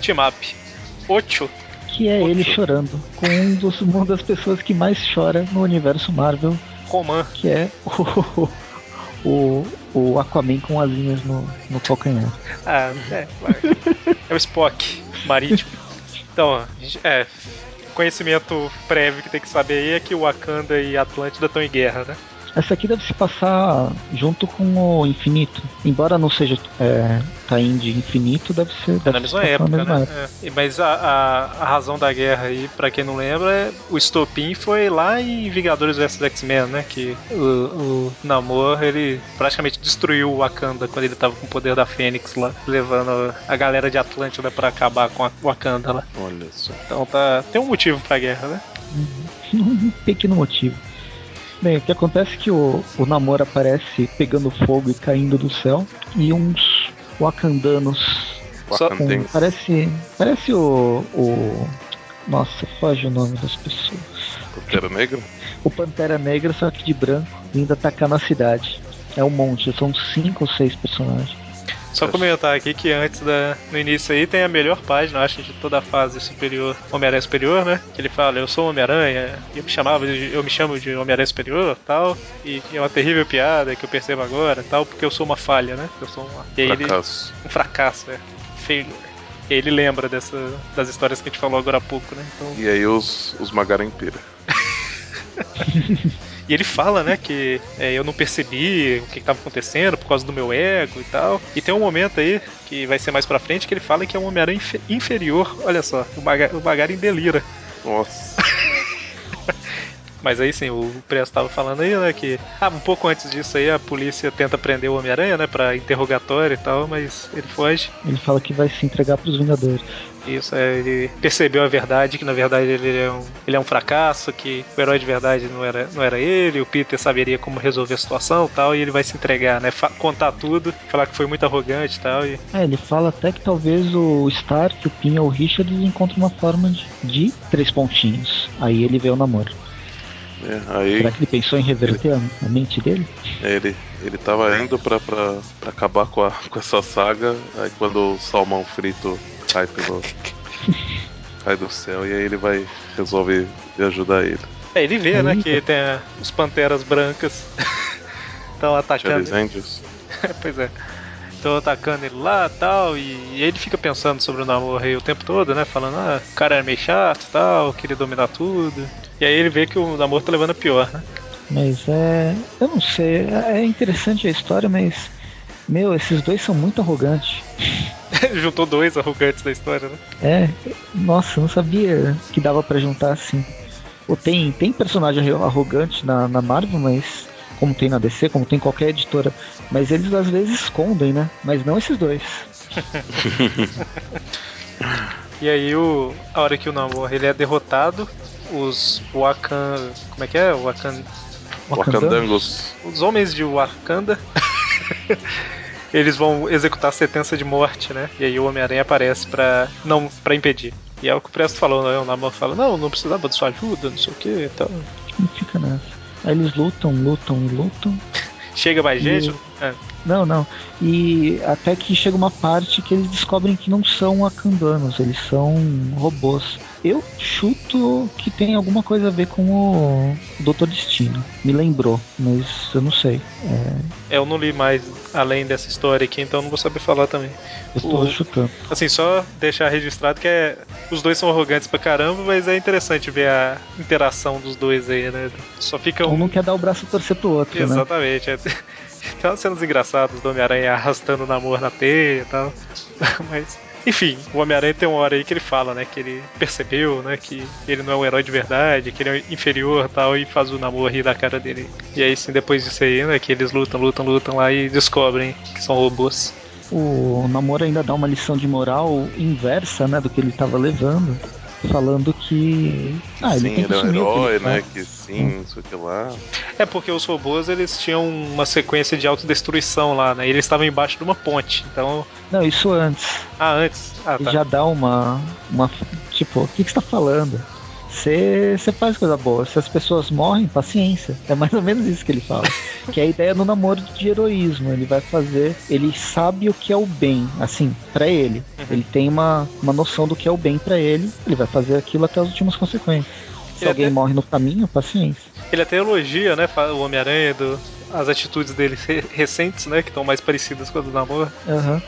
Team Up 8. Que é ele chorando. Com um dos, uma das pessoas que mais chora no universo Marvel. Roman. Que é o. O, o Aquaman com asinhas no, no calcanhar. Ah, é, vai. É o Spock, marítimo. Então, é. Conhecimento prévio que tem que saber aí é que o Wakanda e Atlântida estão em guerra, né? Essa aqui deve se passar junto com o Infinito. Embora não seja é, Taim de Infinito, deve ser. Deve na se mesma época, na mesma né? época. É. Mas a, a, a razão da guerra aí, pra quem não lembra, é o estopim foi lá em Vingadores vs X-Men, né? Que o, o Namor, ele praticamente destruiu o Wakanda quando ele tava com o poder da Fênix lá, levando a galera de Atlântida pra acabar com a Wakanda lá. Olha só. Então tá. Tem um motivo pra guerra, né? um pequeno motivo. Bem, o que acontece é que o, o namoro aparece pegando fogo e caindo do céu, e uns, Wakandanos. Wakandense. parece. Parece o. o. Nossa, foge o nome das pessoas. Pantera Negra? O Pantera Negra, só que de branco, vindo atacar na cidade. É um monte, são cinco ou seis personagens. Só comentar aqui que antes da. No início aí tem a melhor página, acho, de toda a fase superior, Homem-Aranha Superior, né? Que ele fala, eu sou Homem-Aranha, e eu me chamava, de- eu me chamo de Homem-Aranha Superior tal. E é uma terrível piada que eu percebo agora tal, porque eu sou uma falha, né? Eu sou uma. E aí ele- Fracasso. um fracasso, é. Failure. E ele lembra dessa, das histórias que a gente falou agora há pouco, né? Então, E aí os, os Magaren pira. e ele fala, né, que é, eu não percebi o que estava acontecendo por causa do meu ego e tal. E tem um momento aí, que vai ser mais pra frente, que ele fala que é um Homem-Aranha infe- inferior. Olha só, o, Maga, o Magaren delira. Nossa. Mas aí sim, o Presto tava falando aí, né, que ah, um pouco antes disso aí a polícia tenta prender o Homem-Aranha, né, pra interrogatório e tal, mas ele foge. Ele fala que vai se entregar pros Vingadores. Isso, é, ele percebeu a verdade, que na verdade ele é um, ele é um fracasso, que o herói de verdade não era, não era ele, o Peter saberia como resolver a situação e tal, e ele vai se entregar, né? fa- contar tudo, falar que foi muito arrogante e tal, e É, ele fala até que talvez o Stark, o Pin ou o Richard encontrem uma forma de, de três pontinhos. Aí ele vê o namoro. É, aí Será que ele pensou em reverter a, a mente dele? ele, ele tava indo pra, pra, pra acabar com, a, com essa saga, aí quando o salmão frito cai pelo. cai do céu, e aí ele vai resolve ajudar ele. É, ele vê, né, que tem a- os panteras brancas estão atacando. Angels. pois é. Estão atacando ele lá tal, e ele fica pensando sobre o namoro aí o tempo todo, né? Falando, ah, o cara é meio chato e tal, queria dominar tudo. E aí ele vê que o namoro tá levando a pior, né? Mas é. Eu não sei. É é interessante a história, mas. Meu, esses dois são muito arrogantes. Juntou dois arrogantes da história, né? É, nossa, eu não sabia que dava pra juntar assim. Ou tem, tem personagem arro- arrogante na, na Marvel, mas. Como tem na DC, como tem em qualquer editora. Mas eles às vezes escondem, né? Mas não esses dois. E aí o, a hora que o namoro ele é derrotado, os Wakan. Como é que é? Wakan, Wakandangos. os homens de Wakanda. eles vão executar a sentença de morte, né? E aí o Homem-Aranha aparece pra, não, pra impedir. E é o que o Presto falou, né? O Namor fala, não, não precisava de sua ajuda, não sei o que e tal. Não fica nessa. Aí eles lutam, lutam lutam. Chega mais gente. E- É. Não, não. E até que chega uma parte que eles descobrem que não são akandanos, eles são robôs. Eu chuto que tem alguma coisa a ver com o Doutor Destino. Me lembrou, mas eu não sei. É, eu não li mais além dessa história aqui, então não vou saber falar também. eu estou O- chutando. Assim, só deixar registrado que é, os dois são arrogantes pra caramba, mas é interessante ver a interação dos dois aí, né? Só fica Um um. não quer dar o braço a torcer pro outro, né? Exatamente. É. Tem umas cenas engraçadas do Homem-Aranha arrastando o namoro na teia e tal. Mas, enfim, o Homem-Aranha tem uma hora aí que ele fala, né? Que ele percebeu, né? Que ele não é um herói de verdade, que ele é inferior tal, e faz o namoro rir da cara dele. E aí, sim, depois disso aí, né? Que eles lutam, lutam, lutam lá e descobrem que são robôs. O Namor ainda dá uma lição de moral inversa, né, do que ele estava levando. Falando que. Ah, ele sim, tem que ele é um que herói, ele né? faz. Que sim, não sei o que lá. É porque os robôs eles tinham uma sequência de autodestruição lá, né? E eles estavam embaixo de uma ponte. Então. Não, isso antes. Ah, antes. Ah, Ele tá. já dá uma. uma tipo, o que, que você tá falando? Você faz coisa boa. Se as pessoas morrem, paciência. É mais ou menos isso que ele fala. que é a ideia do namoro de heroísmo. Ele vai fazer. Ele sabe o que é o bem, assim, pra ele. Uhum. Ele tem uma, uma noção do que é o bem pra ele. Ele vai fazer aquilo até as últimas consequências. Se Ele alguém até- morre no caminho, paciência. Ele até elogia, né? O Homem-Aranha, do- as atitudes dele re- recentes, né? Que estão mais parecidas com as do namoro. Aham.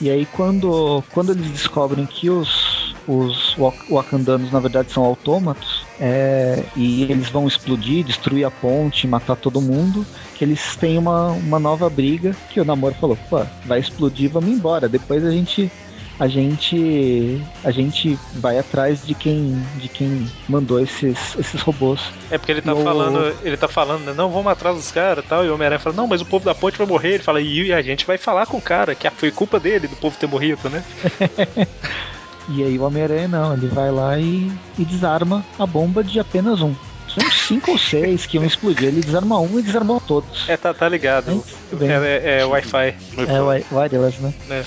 E aí quando, quando eles descobrem que os, os Wak- Wakandanos na verdade são autômatos, é, e eles vão explodir, destruir a ponte, matar todo mundo, que eles têm uma, uma nova briga, que o Namor falou, pô, vai explodir, vamos embora. Depois a gente. A gente. A gente vai atrás de quem. de quem mandou esses, esses robôs. É porque ele tá o- falando, ele tá falando, né, não, vamos atrás dos caras e tal. E o Homem-Aranha fala, não, mas o povo da ponte vai morrer. Ele fala, e a gente vai falar com o cara, que foi culpa dele, do povo ter morrido, né? E aí o Homem-Aranha não, ele vai lá e, e desarma a bomba de apenas um. São cinco ou seis que iam explodir. Ele desarma um e desarmou todos. É, tá, tá ligado. É. É, é, é Wi-Fi. É wi- wireless, né? né?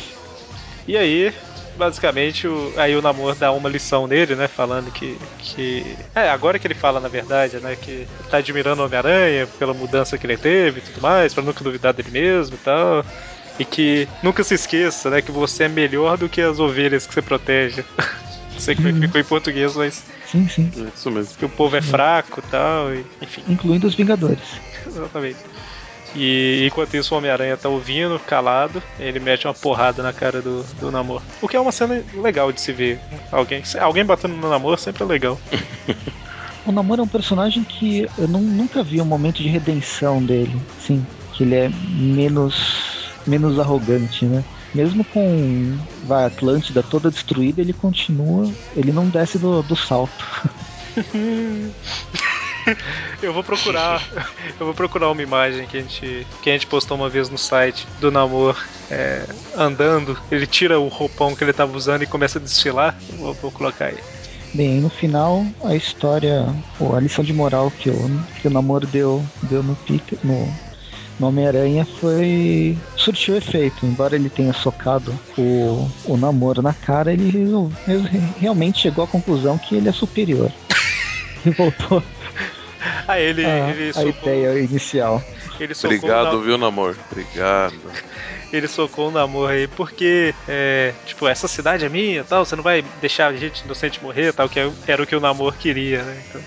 E aí, basicamente, o, aí o Namor dá uma lição nele, né? Falando que, que. É, agora que ele fala, na verdade, né? Que tá admirando o Homem-Aranha pela mudança que ele teve e tudo mais, pra nunca duvidar dele mesmo e tal. E que nunca se esqueça, né? Que você é melhor do que as ovelhas que você protege. Não sei como é que ficou em português, mas Sim, sim. É isso mesmo. que o povo é fraco e tal, e, enfim. Incluindo os Vingadores. Exatamente. E enquanto isso o Homem-Aranha tá ouvindo, calado, ele mete uma porrada na cara do, do Namor. O que é uma cena legal de se ver. Alguém, alguém batendo no Namor sempre é legal. O Namor é um personagem que eu nu- nunca vi um momento de redenção dele. Sim, que ele é menos menos arrogante, né? Mesmo com a Atlântida toda destruída, ele continua, ele não desce do, do salto. Eu vou procurar. Eu vou procurar uma imagem que a gente, que a gente postou uma vez no site do Namor é, andando. Ele tira o roupão que ele tava usando e começa a desfilar. Vou, vou colocar aí. Bem, no final, a história, pô, a lição de moral que o, que o Namor deu, deu no Peter, no, no Homem-Aranha foi. Surtiu efeito. Embora ele tenha socado o, o Namor na cara, ele ele realmente chegou à conclusão que ele é superior. E voltou Ah, ele, à, ele socou. ideia inicial. Ele socou o Obrigado, Namor- viu, namor? Obrigado. ele socou o namoro aí, porque, é, tipo, essa cidade é minha tal, você não vai deixar a gente inocente morrer tal, que era o que o namoro queria, né? Então,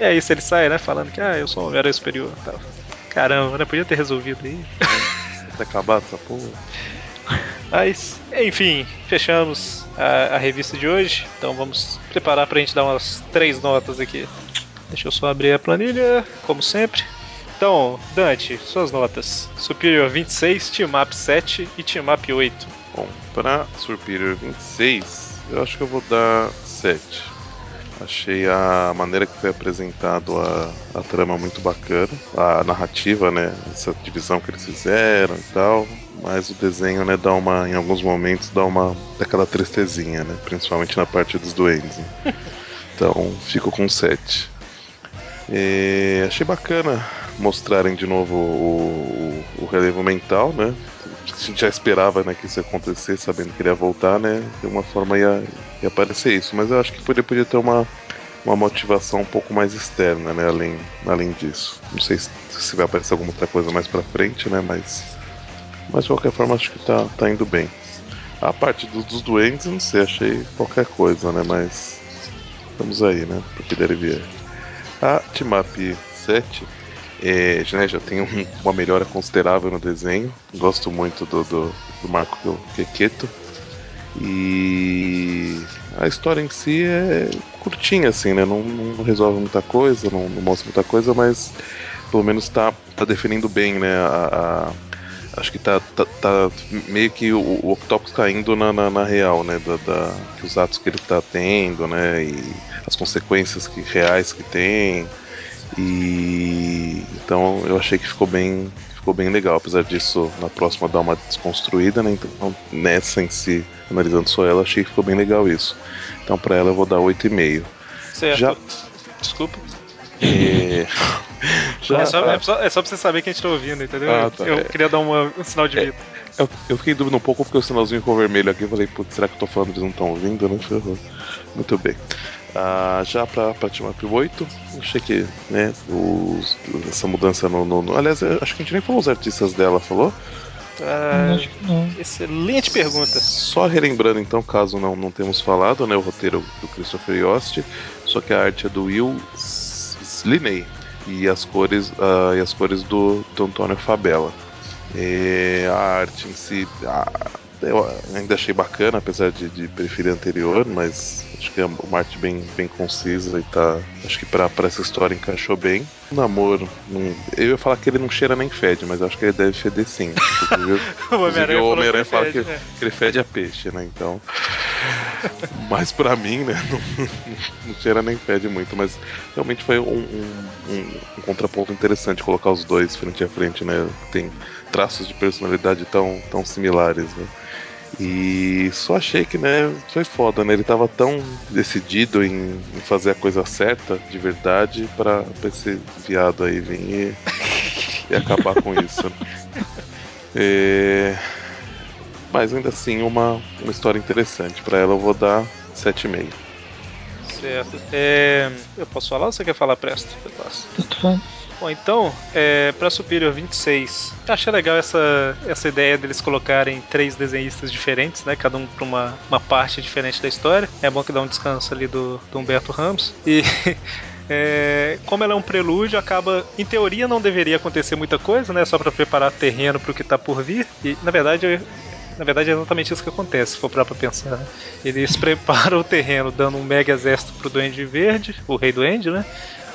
E é isso, ele sai, né, falando que, ah, eu sou um homem superior tal. Caramba, né? Podia ter resolvido aí. Tá acabado essa porra. Mas, enfim, fechamos a, a revista de hoje. Então vamos preparar pra gente dar umas três notas aqui. Deixa eu só abrir a planilha, como sempre. Então, Dante, suas notas. Superior 26, Team Up 7 e Team Up 8. Bom, pra Superior 26, eu acho que eu vou dar 7. Achei a maneira que foi apresentado a, a trama muito bacana. A narrativa, né? Essa divisão que eles fizeram e tal. Mas o desenho, né, dá uma. Em alguns momentos dá uma. daquela tristezinha, né? Principalmente na parte dos duendes. né? Então, fico com 7. É, achei bacana mostrarem de novo o, o, o relevo mental, né? A gente já esperava né, que isso ia acontecer, sabendo que ele ia voltar, né? De uma forma ia, ia aparecer isso. Mas eu acho que podia, podia ter uma, uma motivação um pouco mais externa, né? Além, além disso. Não sei se, se vai aparecer alguma outra coisa mais pra frente, né? Mas, mas de qualquer forma acho que tá, tá indo bem. A parte do- dos doentes, não sei, achei qualquer coisa, né? Mas vamos aí, né? Porque deve vir. A Timap 7 é, já, já tem um- uma melhora considerável no desenho. Gosto muito do, do, do Marco Quequeto. E a história em si é curtinha, assim, né? Não, não resolve muita coisa, não, não mostra muita coisa, mas pelo menos tá, tá definindo bem, né? A, a- acho que tá, tá, tá meio que o, o Octopus caindo na, na, na real, né? Da, da- os atos que ele tá tendo, né? E as consequências que, reais que tem. E então eu achei que ficou bem, ficou bem legal. Apesar disso, na próxima dar uma desconstruída, né? Então nessa em si, analisando só ela, achei que ficou bem legal isso. Então pra ela eu vou dar 8,5. Certo. Já- Desculpa. É... Já, É só, é, só, é só pra você saber que a gente tá ouvindo, entendeu? Ah, tá. Eu É. queria dar uma- um sinal de É. vida. eu, eu fiquei em dúvida um pouco porque o sinalzinho ficou vermelho aqui. Eu falei, putz, será que eu tô falando eles não estão ouvindo? Não ferrou. Muito bem. Ah, já pra, pra Team Up 8, achei que né, os- essa mudança no, no- no- Aliás, acho que a gente nem falou os artistas dela, falou? Ah, que não. excelente pergunta. Só relembrando então, caso não, não temos falado, né, o roteiro do Christopher Yost, só que a arte é do Will Sliney e as cores, ah, e as cores do, do Antônio Fabella. É, a arte em si, ah, eu ainda achei bacana, apesar de, de preferir anterior, mas acho que é uma arte bem, bem concisa e tá. Acho que pra, pra essa história encaixou bem. O namoro, não- eu ia falar que ele não cheira nem fede, mas acho que ele deve feder sim. O Homem-Aranha que fala que, né? que ele fede a peixe, né? Então. Mas pra mim, né? Não, não cheira nem fede muito. Mas realmente foi um, um- um- um contraponto interessante colocar os dois frente a frente, né? Tem traços de personalidade tão, tão similares, né? E só achei que, né, foi foda, né? Ele tava tão decidido em, em fazer a coisa certa, de verdade, pra, pra esse viado aí vir e, e acabar com isso. né? É, Mas ainda assim, uma, uma história interessante. Pra ela eu vou dar 7,5. Certo. É, eu posso falar ou você quer falar presto? Eu posso. Tanto faz. Bom, então, é, para Superior 26, eu achei legal essa, essa ideia deles colocarem três desenhistas diferentes, né? Cada um para uma, uma parte diferente da história. É bom que dá um descanso ali do, do Humberto Ramos. E é, como ela é um prelúdio, acaba, em teoria, não deveria acontecer muita coisa, né? Só para preparar terreno para o que tá por vir. E na verdade, na verdade é exatamente isso que acontece, se for pra pensar. né? Eles preparam o terreno dando um mega exército pro Duende Verde, o Rei Duende, né?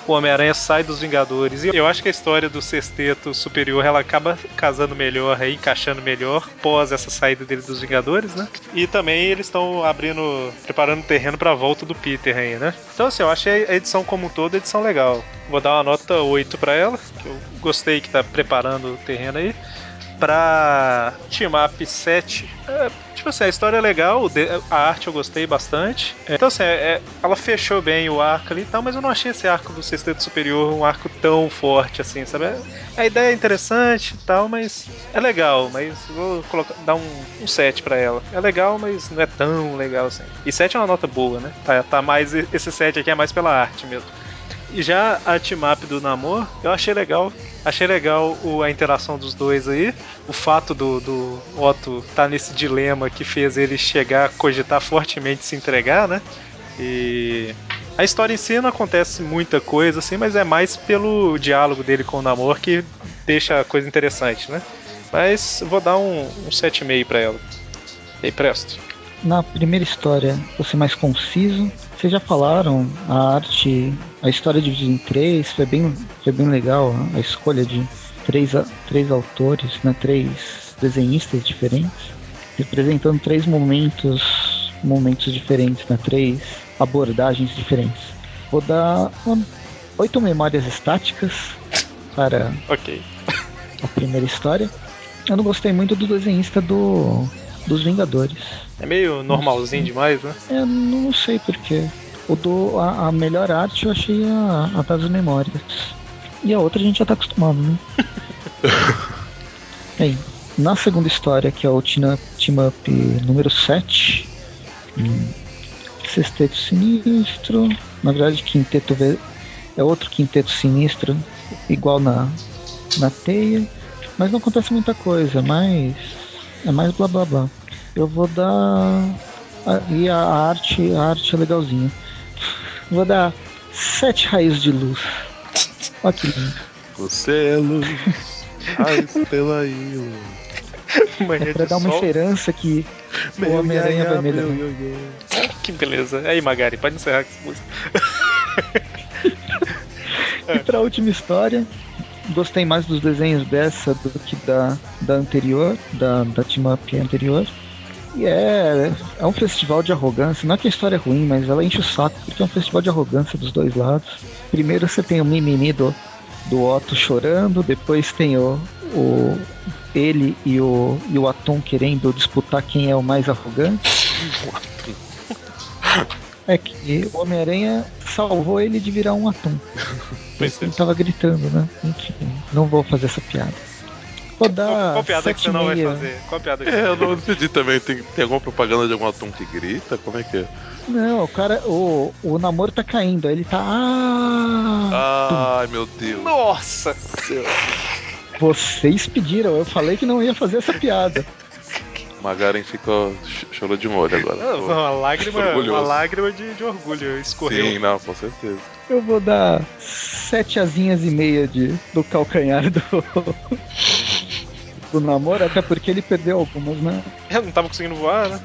O Homem-Aranha sai dos Vingadores. E eu acho que a história do sexteto superior ela acaba casando melhor, aí, encaixando melhor pós essa saída dele dos Vingadores, né? E também eles estão abrindo, preparando o terreno pra volta do Peter aí, né? Então, assim, eu achei a edição como um todo a edição legal. Vou dar uma nota 8 pra ela, que eu gostei que tá preparando o terreno aí pra Team Up 7. É, tipo assim, a história é legal, a arte eu gostei bastante. É, então, assim, é- é- ela fechou bem o arco ali e tal, mas eu não achei esse arco do Sexteto Superior um arco tão forte assim, sabe? É- A ideia é interessante e tal, mas é legal, mas vou colocar, dar um, um 7 pra ela. É legal, mas não é tão legal assim. E 7 é uma nota boa, né? Tá, tá mais, esse 7 aqui é mais pela arte mesmo. E já a team-up do Namor, eu achei legal. Achei legal o- a interação dos dois aí. O fato do, do Otto estar tá nesse dilema que fez ele chegar a cogitar fortemente se entregar, né? E a história em si não acontece muita coisa assim, mas é mais pelo diálogo dele com o Namor que deixa a coisa interessante, né? Mas vou dar um, um 7,5 pra ela. E aí, presto. Na primeira história, você mais conciso. Vocês já falaram, a arte, a história dividida em três, foi bem, foi bem legal a, a escolha de três, três autores, né, três desenhistas diferentes, representando três momentos, momentos diferentes, né, três abordagens diferentes. Vou dar uma- oito memórias estáticas para Ok. a primeira história. Eu não gostei muito do desenhista do, dos Vingadores. É meio normalzinho demais, né? Eu não sei porquê. O do, a, a melhor arte eu achei a, a das memórias. E a outra a gente já tá acostumado, né? Bem, na segunda história, que é o Team Up, número 7, hum, Sexteto Sinistro, na verdade Quinteto V é outro Quinteto Sinistro, igual na, na teia, mas não acontece muita coisa, mas é mais blá blá blá. Eu vou dar e a arte, a arte é legalzinha. Vou dar sete raios de luz. Olha que lindo. Você é luz, a estrela e. Manhã É pra dar uma sol. esperança que o Meu Homem-Aranha iaia, vai melhorar. meu ioiô. Que beleza. Aí, Magari, pode encerrar com essa música. E pra última história, gostei mais dos desenhos dessa do que da, da anterior, da, da Team Up anterior. E é, é um festival de arrogância. Não é que a história é ruim, mas ela enche o saco, porque é um festival de arrogância dos dois lados. Primeiro você tem o mimimi do, do Otto chorando, depois tem o, o ele e o, e o Atom querendo disputar quem é o mais arrogante. É que o Homem-Aranha salvou ele de virar um atum. É. Ele tava gritando, né? Enfim, não vou fazer essa piada. Vou dar Qual, qual piada que você não vai 7,5. fazer? Qual piada que É, eu não entendi também. Tem, tem alguma propaganda de algum atum que grita? Como é que é? Não, o cara, o, o namoro tá caindo, aí ele tá. Ah! Ai, meu Deus. Nossa! Vocês pediram, eu falei que não ia fazer essa piada. Magaren ficou ch- chorou de um olho agora. Não, uma lágrima, uma lágrima de, de orgulho escorreu. Sim, não, com certeza. Eu vou dar sete asinhas e meia de, do calcanhar do. Do namoro, até porque ele perdeu algumas, né? Eu não tava conseguindo voar, né?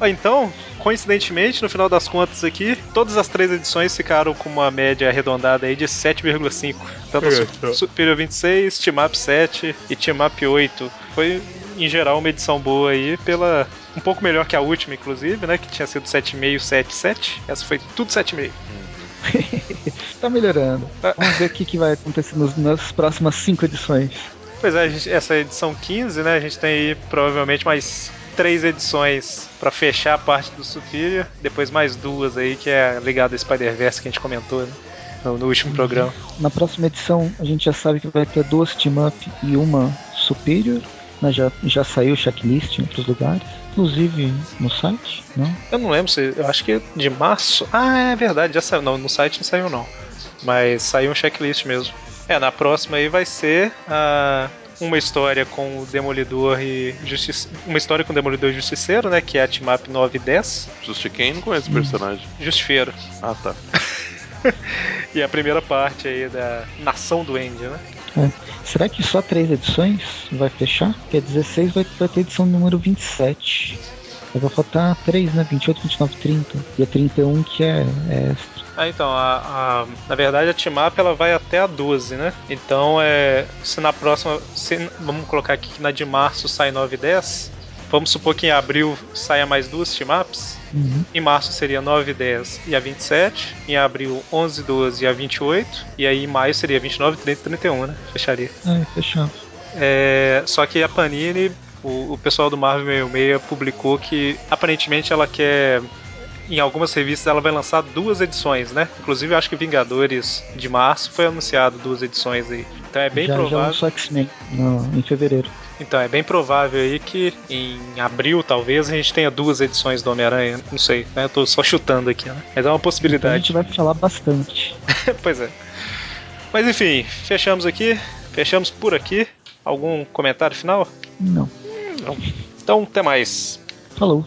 Ah, então, coincidentemente, no final das contas aqui, todas as três edições ficaram com uma média arredondada aí de 7,5. Tanto Superior 26, Team Up 7 e Team Up 8. Foi, em geral, uma edição boa aí, pela. Um pouco melhor que a última, inclusive, né? Que tinha sido 7,5, 7, 7. Essa foi tudo 7,5. tá melhorando. Ah. Vamos ver o que, que vai acontecer nos, nas próximas cinco edições. Pois é, essa edição 15, né? A gente tem aí provavelmente mais três edições pra fechar a parte do Superior, depois mais duas aí, que é ligado ao Spider-Verse que a gente comentou né, no, no último programa. Na próxima edição, a gente já sabe que vai ter duas team-up e uma Superior. Né, já, já saiu o checklist em outros lugares, inclusive no site, não? Eu não lembro se. Eu acho que de março. Ah, é verdade, já saiu. Não, no site não saiu, não. Mas saiu um checklist mesmo. É, na próxima aí vai ser ah, uma história com o Demolidor e. Uma história com o Demolidor e Justiceiro, né? Que é a Team Up 9 e 10. Justi quem não conhece o personagem? Justifeiro. Ah, tá. E a primeira parte aí da Nação do End, né? É. Será que só três edições vai fechar? Porque 16 vai, vai ter edição número 27. Aí vai faltar 3, né? 28, 29, 30. E a 31 que é, é. Ah, então, a, a- na verdade a Team Up ela vai até a 12, né? Então, é, se na próxima, se- vamos colocar aqui que na de março sai 9 e 10, vamos supor que em abril saia mais duas Team Ups, Uhum. em março seria 9 e 10 e a 27, em abril 11 e 12 e a 28, e aí em maio seria 29, 30 e 31, né? Fecharia. É, fechado. É, só que a Panini, o, o pessoal do Marvel 66 publicou que aparentemente ela quer. Em algumas revistas ela vai lançar duas edições, né? Inclusive eu acho que Vingadores de março foi anunciado duas edições aí. Então é bem já, já provável. lançou X-Men no- em fevereiro. Então é bem provável aí que em abril talvez a gente tenha duas edições do Homem-Aranha. Não sei, né? Eu tô só chutando aqui, né? Mas é uma Então a possibilidade. gente vai falar bastante. pois é. Mas enfim, fechamos aqui. Fechamos por aqui. Algum comentário final? Não. Então, até mais. Falou.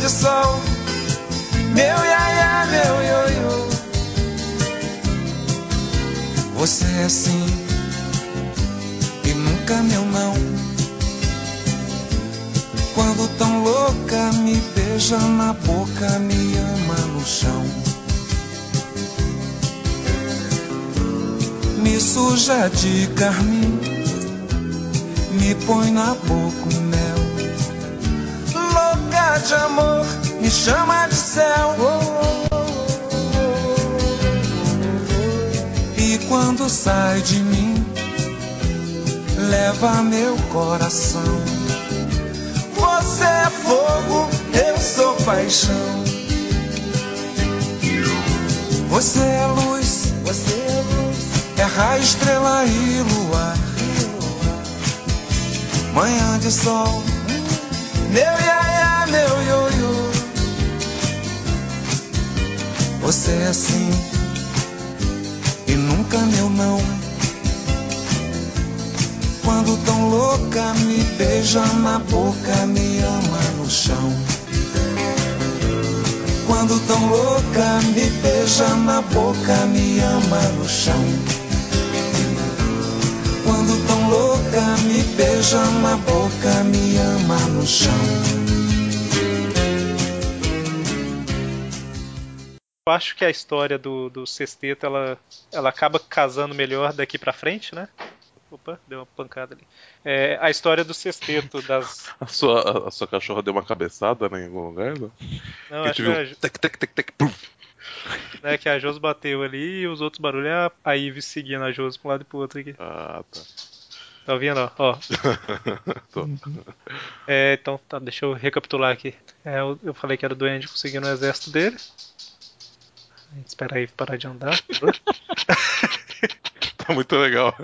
De sol, meu iaia, meu ioiô. Você é sim e nunca meu não. Quando tão louca, me beija na boca, me ama no chão. Me suja de carmim me põe na boca de amor, me chama de céu. E quando sai de mim, leva meu coração. Você é fogo, eu sou paixão. Você é luz, você é luz, é raio, estrela e luar manhã de sol. Meu iaia, Você é assim e nunca meu não. Quando tão louca, me beija na boca, me ama no chão. Quando tão louca, me beija na boca, me ama no chão. Quando tão louca, me beija na boca, me ama no chão. Eu acho que a história do, do sexteto ela, ela acaba casando melhor daqui pra frente, né? Opa, deu uma pancada ali. É, a história do sexteto das. A sua, a, sua cachorra deu uma cabeçada né, em algum lugar, não? Não, acho tive que, a, tec, tec, tec, tec, pum. né, que a Jos bateu ali e os outros barulhos é a, a Ivy seguindo a Jos pra um lado e pro outro aqui. Ah, tá. Tá ouvindo? ó? Ó. Tô. É, então, tá, deixa eu recapitular aqui. É, eu, eu falei que era o Duende conseguindo o exército dele. Espera aí parar de andar. Tá muito legal.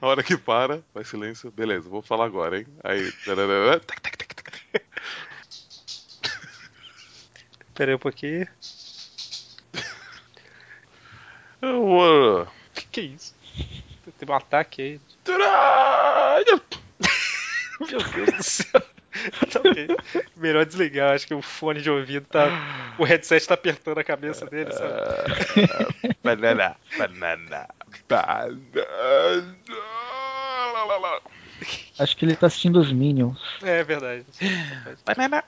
A hora que para, faz silêncio. Beleza, vou falar agora, hein? Aí. tararara, tec, tec, tec, tec. Espera aí um pouquinho. Eu, Que que é isso? Teve um ataque aí. Meu Deus do céu. Tá ok. Melhor desligar, acho que o fone de ouvido tá. O headset tá apertando a cabeça dele, sabe? banana, banana, banana. Acho que ele tá assistindo os Minions. É verdade. Banana.